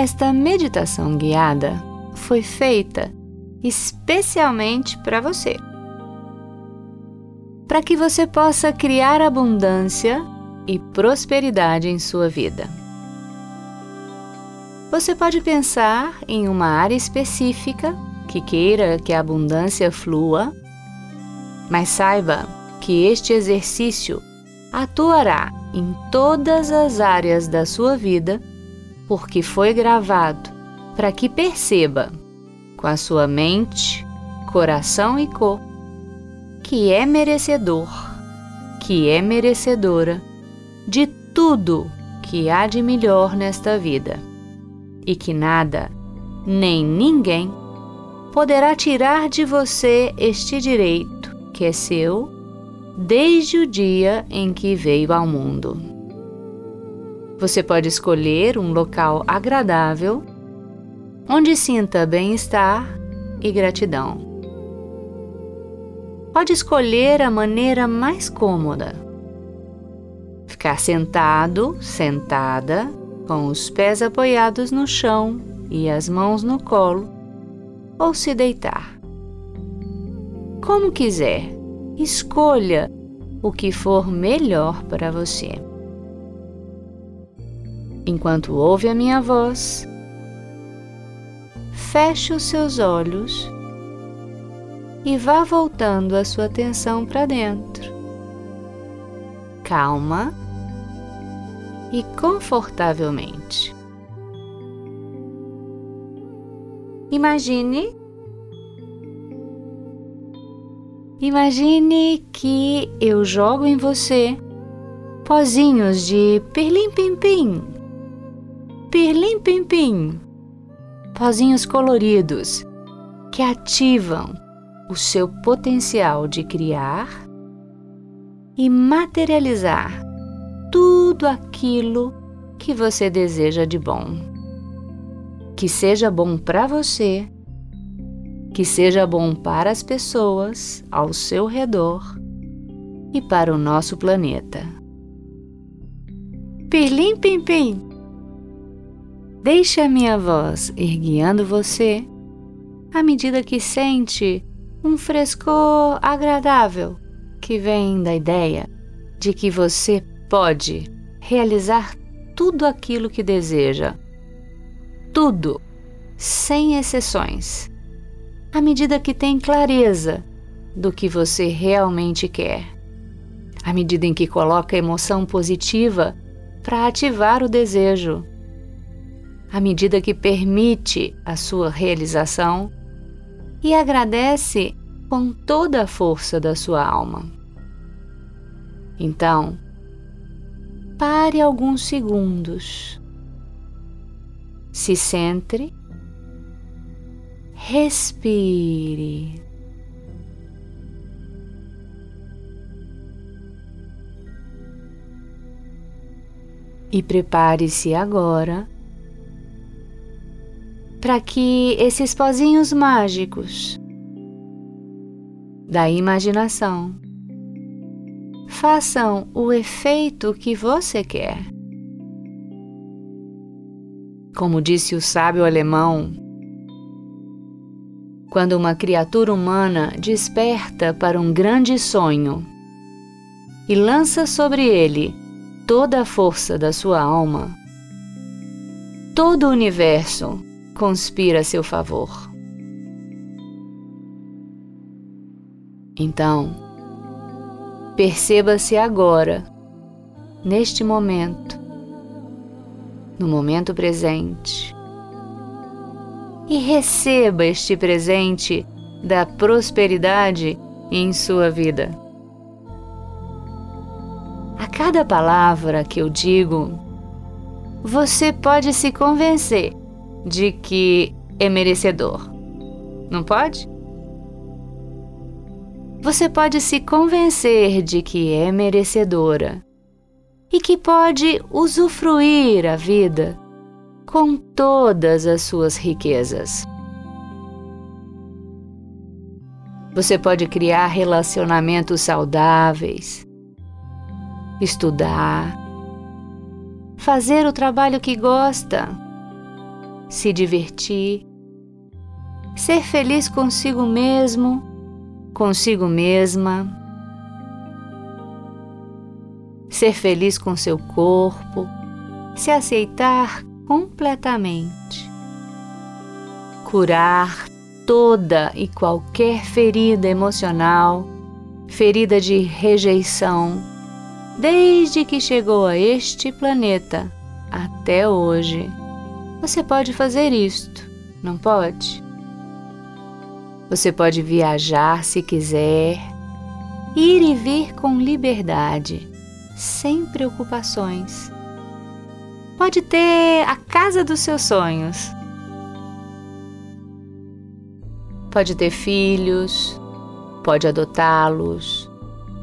Esta meditação guiada foi feita especialmente para você. Para que você possa criar abundância e prosperidade em sua vida. Você pode pensar em uma área específica que queira que a abundância flua, mas saiba que este exercício atuará em todas as áreas da sua vida porque foi gravado para que perceba, com a sua mente, coração e corpo, que é merecedor, que é merecedora de tudo que há de melhor nesta vida e que nada, nem ninguém, poderá tirar de você este direito que é seu desde o dia em que veio ao mundo. Você pode escolher um local agradável onde sinta bem-estar e gratidão. Pode escolher a maneira mais cômoda. Ficar sentado, sentada, com os pés apoiados no chão e as mãos no colo, ou se deitar. Como quiser, escolha o que for melhor para você. Enquanto ouve a minha voz, feche os seus olhos e vá voltando a sua atenção para dentro. Calma e confortavelmente. Imagine Imagine que eu jogo em você pozinhos de pirlim-pim-pim, pirlim-pim-pim, pozinhos coloridos que ativam o seu potencial de criar e materializar tudo aquilo que você deseja de bom. Que seja bom para você, que seja bom para as pessoas ao seu redor e para o nosso planeta. Pirlim Pim Pim! Deixe a minha voz ir guiando você à medida que sente um frescor agradável que vem da ideia de que você pode realizar tudo aquilo que deseja. Tudo, sem exceções, à medida que tem clareza do que você realmente quer. À medida em que coloca emoção positiva para ativar o desejo. À medida que permite a sua realização e agradece com toda a força da sua alma. Então, pare alguns segundos. Se centre, respire. E prepare-se agora para que esses pozinhos mágicos da imaginação façam o efeito que você quer. Como disse o sábio alemão, quando uma criatura humana desperta para um grande sonho e lança sobre ele toda a força da sua alma, todo o universo conspira a seu favor. Então, Perceba-se agora, neste momento, no momento presente, e receba este presente da prosperidade em sua vida. A cada palavra que eu digo, você pode se convencer de que é merecedor. Não pode? você pode se convencer de que é merecedora e que pode usufruir a vida com todas as suas riquezas. Você pode criar relacionamentos saudáveis, estudar, fazer o trabalho que gosta, se divertir, ser feliz consigo mesmo, consigo mesma, ser feliz com seu corpo, se aceitar completamente, curar toda e qualquer ferida emocional, ferida de rejeição, desde que chegou a este planeta até hoje. Você pode fazer isto, não pode? Você pode viajar se quiser, ir e vir com liberdade, sem preocupações. Pode ter a casa dos seus sonhos. Pode ter filhos, pode adotá-los,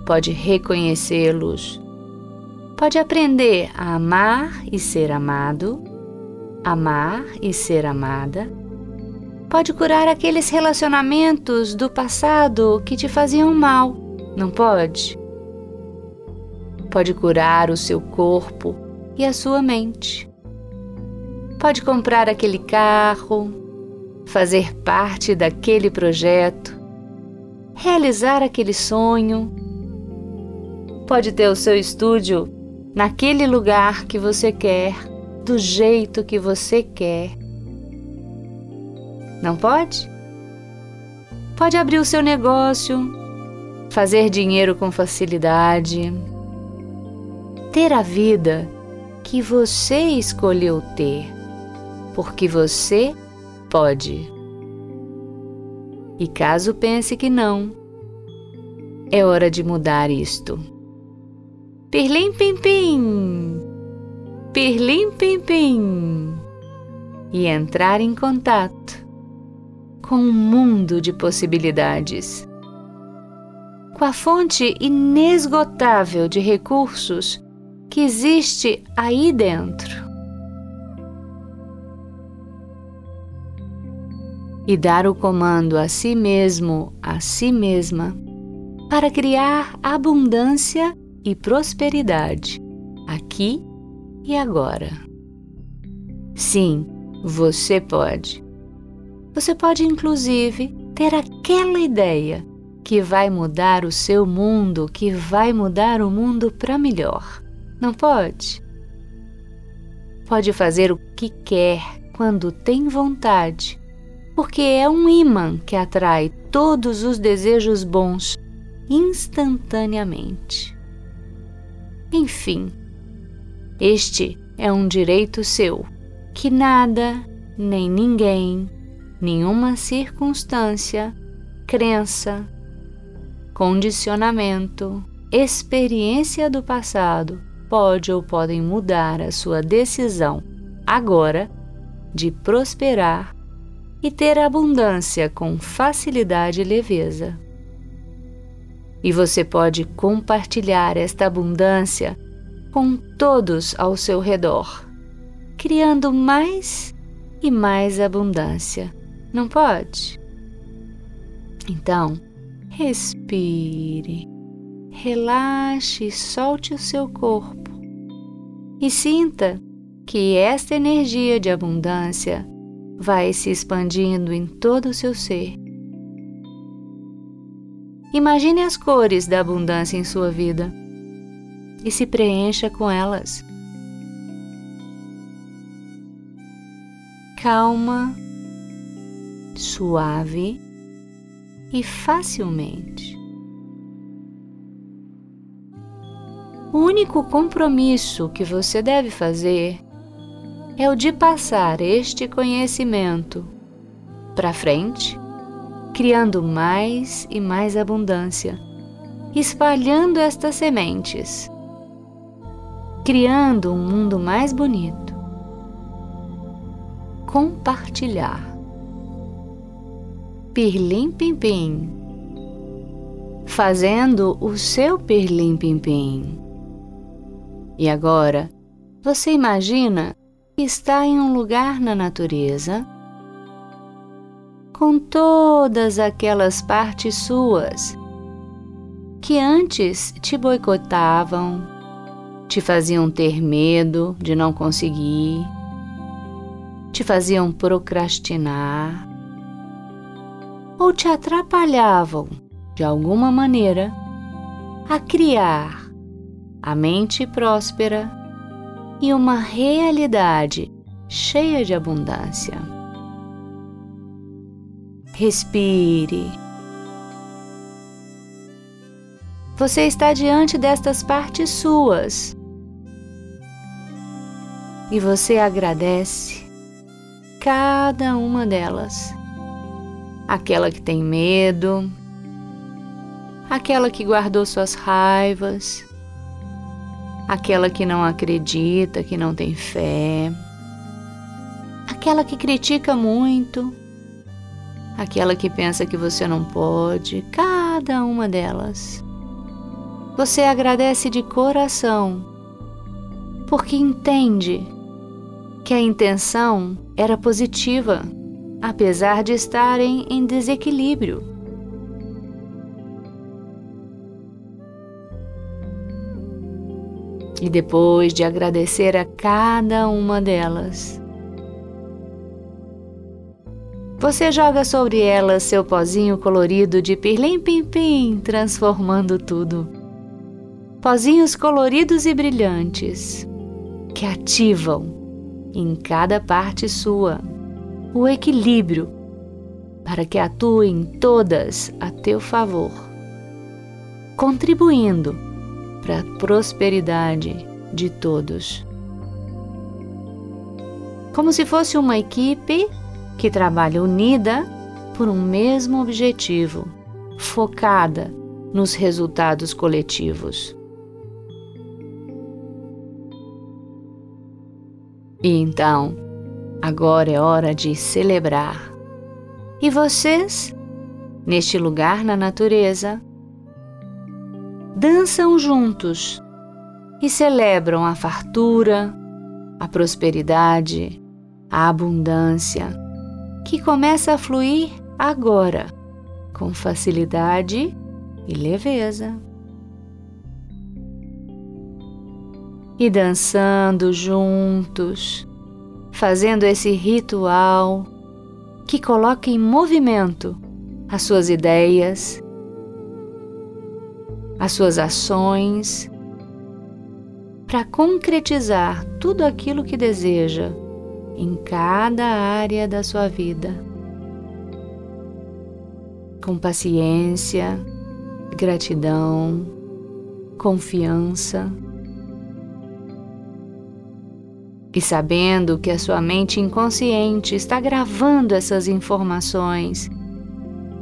pode reconhecê-los, pode aprender a amar e ser amado, amar e ser amada. Pode curar aqueles relacionamentos do passado que te faziam mal, não pode? Pode curar o seu corpo e a sua mente. Pode comprar aquele carro, fazer parte daquele projeto, realizar aquele sonho. Pode ter o seu estúdio naquele lugar que você quer, do jeito que você quer. Não pode? Pode abrir o seu negócio, fazer dinheiro com facilidade, ter a vida que você escolheu ter, porque você pode. E caso pense que não, é hora de mudar isto. Pirlim pim pim, pirlim pim pim, e entrar em contato com um mundo de possibilidades. Com a fonte inesgotável de recursos que existe aí dentro. e dar o comando a si mesmo, a si mesma, para criar abundância e prosperidade aqui e agora. Sim, você pode. Você pode, inclusive, ter aquela ideia que vai mudar o seu mundo, que vai mudar o mundo para melhor. Não pode? Pode fazer o que quer quando tem vontade porque é um imã que atrai todos os desejos bons instantaneamente. Enfim, este é um direito seu que nada, nem ninguém, nenhuma circunstância, crença, condicionamento, experiência do passado pode ou podem mudar a sua decisão agora de prosperar e ter abundância com facilidade e leveza. E você pode compartilhar esta abundância com todos ao seu redor, criando mais e mais abundância. Não pode? Então, respire, relaxe e solte o seu corpo e sinta que esta energia de abundância vai se expandindo em todo o seu ser. Imagine as cores da abundância em sua vida e se preencha com elas. Calma, suave e facilmente. O único compromisso que você deve fazer é o de passar este conhecimento para frente, criando mais e mais abundância, espalhando estas sementes, criando um mundo mais bonito. Compartilhar. Pirlim Pim Pim. Fazendo o seu Pirlim Pim Pim. E agora, você imagina está em um lugar na natureza com todas aquelas partes suas que antes te boicotavam, te faziam ter medo de não conseguir, te faziam procrastinar ou te atrapalhavam de alguma maneira a criar a mente próspera e uma realidade cheia de abundância. Respire. Você está diante destas partes suas e você agradece cada uma delas. Aquela que tem medo, aquela que guardou suas raivas, aquela que não acredita, que não tem fé, aquela que critica muito, aquela que pensa que você não pode, cada uma delas. Você agradece de coração, porque entende que a intenção era positiva, apesar de estarem em desequilíbrio. E depois de agradecer a cada uma delas, você joga sobre elas seu pozinho colorido de pirlim-pim-pim, transformando tudo. Pozinhos coloridos e brilhantes que ativam em cada parte sua o equilíbrio para que atuem todas a teu favor, contribuindo para a prosperidade de todos. Como se fosse uma equipe que trabalha unida por um mesmo objetivo, focada nos resultados coletivos. E então, agora é hora de celebrar. E vocês, neste lugar na natureza, dançam juntos e celebram a fartura, a prosperidade, a abundância, que começa a fluir agora, com facilidade e leveza. E dançando juntos, fazendo esse ritual que coloca em movimento as suas ideias, as suas ações, para concretizar tudo aquilo que deseja em cada área da sua vida. Com paciência, gratidão, confiança. E sabendo que a sua mente inconsciente está gravando essas informações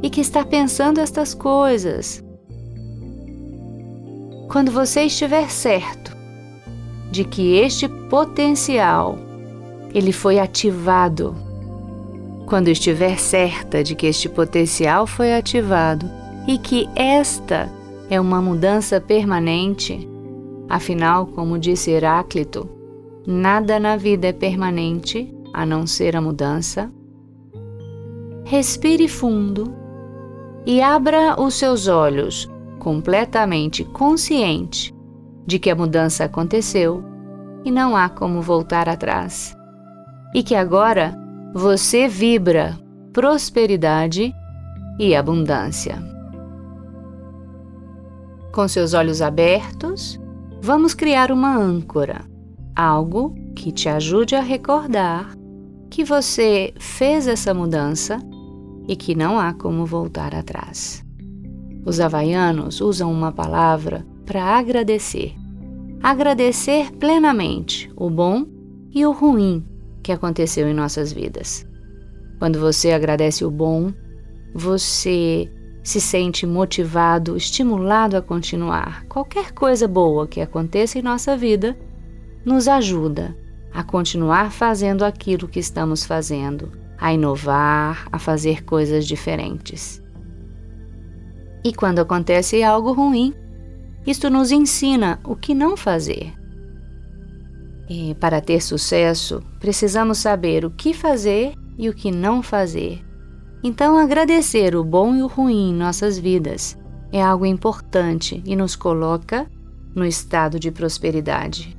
e que está pensando estas coisas. Quando você estiver certo de que este potencial ele foi ativado, quando estiver certa de que este potencial foi ativado e que esta é uma mudança permanente, afinal, como disse Heráclito, nada na vida é permanente a não ser a mudança. Respire fundo e abra os seus olhos completamente consciente de que a mudança aconteceu e não há como voltar atrás. E que agora você vibra prosperidade e abundância. Com seus olhos abertos, vamos criar uma âncora, algo que te ajude a recordar que você fez essa mudança e que não há como voltar atrás. Os havaianos usam uma palavra para agradecer. Agradecer plenamente o bom e o ruim que aconteceu em nossas vidas. Quando você agradece o bom, você se sente motivado, estimulado a continuar. Qualquer coisa boa que aconteça em nossa vida nos ajuda a continuar fazendo aquilo que estamos fazendo, a inovar, a fazer coisas diferentes. E quando acontece algo ruim, isto nos ensina o que não fazer. E para ter sucesso, precisamos saber o que fazer e o que não fazer. Então, agradecer o bom e o ruim em nossas vidas é algo importante e nos coloca no estado de prosperidade.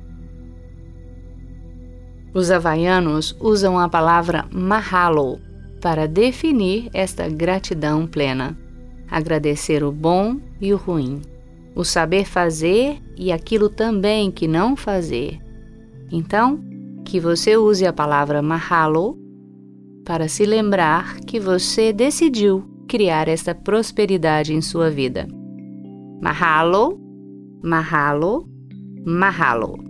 Os havaianos usam a palavra mahalo para definir esta gratidão plena. Agradecer o bom e o ruim, o saber fazer e aquilo também que não fazer. Então, que você use a palavra mahalo para se lembrar que você decidiu criar esta prosperidade em sua vida. Mahalo, mahalo, mahalo.